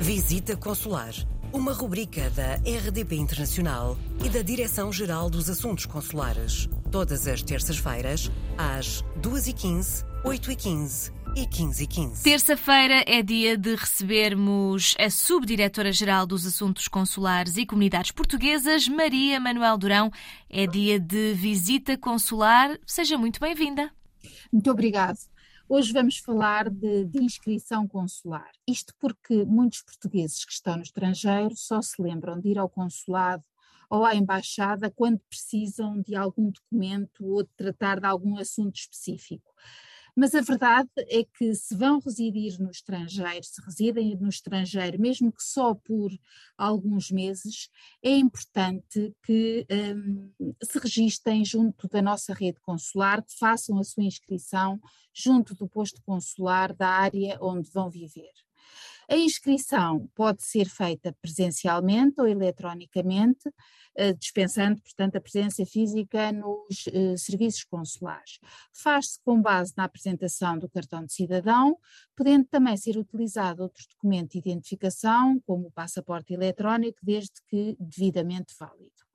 Visita Consular, uma rubrica da RDP Internacional e da Direção-Geral dos Assuntos Consulares. Todas as terças-feiras, às 2h15, 8h15 e 15h15. Terça-feira é dia de recebermos a Subdiretora-Geral dos Assuntos Consulares e Comunidades Portuguesas, Maria Manuel Durão. É dia de visita consular. Seja muito bem-vinda. Muito obrigado. Hoje vamos falar de, de, inscrição consular. Isto porque muitos portugueses que estão no estrangeiro só se lembram de ir ao consulado ou à embaixada quando precisam de algum documento ou de tratar de algum assunto específico. Mas a verdade é que se vão residir no estrangeiro, se residem no estrangeiro, mesmo que só por alguns meses, é importante que um, se registrem junto da nossa rede consular, que façam a sua inscrição junto do posto consular da área onde vão viver. A inscrição pode ser feita presencialmente ou eletronicamente, eh, dispensando, portanto, a presença física nos eh, serviços consulares. Faz-se com base na apresentação do cartão de cidadão, podendo também ser utilizado outro documento de identificação, como o passaporte eletrónico, desde que devidamente válido.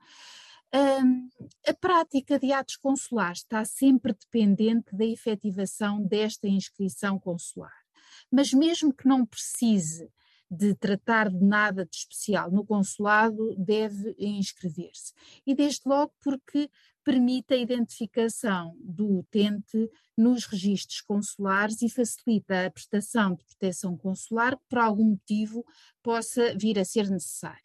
A prática de atos consulares está sempre dependente da efetivação desta inscrição consular mas mesmo que não precise de tratar de nada de especial no consulado, deve inscrever-se. E desde logo porque permite a identificação do utente nos registros consulares e facilita a prestação de proteção consular que por algum motivo possa vir a ser necessária.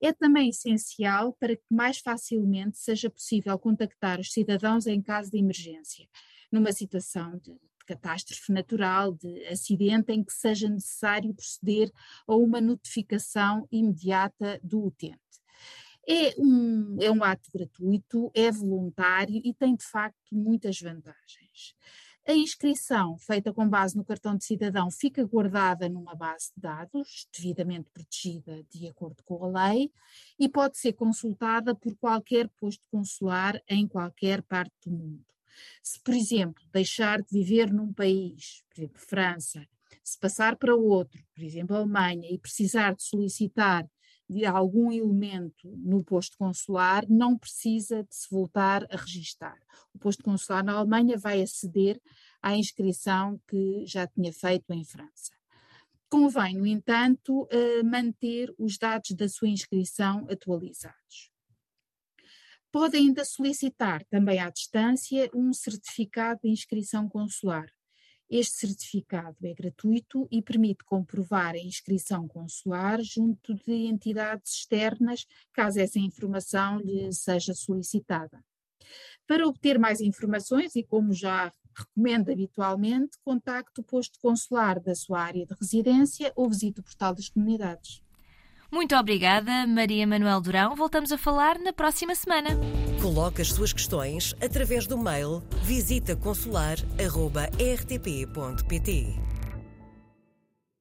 É também essencial para que mais facilmente seja possível contactar os cidadãos em caso de emergência, numa situação de catástrofe natural, de acidente, em que seja necessário proceder a uma notificação imediata do utente. É um, é um ato gratuito, é voluntário e tem de facto muitas vantagens. A inscrição, feita com base no cartão de cidadão, fica guardada numa base de dados, devidamente protegida de acordo com a lei, e pode ser consultada por qualquer posto consular em qualquer parte do mundo. Se, por exemplo, deixar de viver num país, por exemplo, França, se passar para outro, por exemplo, Alemanha, e precisar de solicitar de algum elemento no posto consular, não precisa de se voltar a registar. O posto consular na Alemanha vai aceder à inscrição que já tinha feito em França. Convém, no entanto, eh, manter os dados da sua inscrição atualizados. Pode ainda solicitar também à distância um certificado de inscrição consular. Este certificado é gratuito e permite comprovar a inscrição consular junto de entidades externas, caso essa informação lhe seja solicitada. Para obter mais informações, e como já recomendo habitualmente, contacte o posto consular da sua área de residência ou visite o portal das comunidades. Muito obrigada, Maria Manuel Durão. Voltamos a falar na próxima semana. Coloque as suas questões através do mail visitaconsular.rtp.pt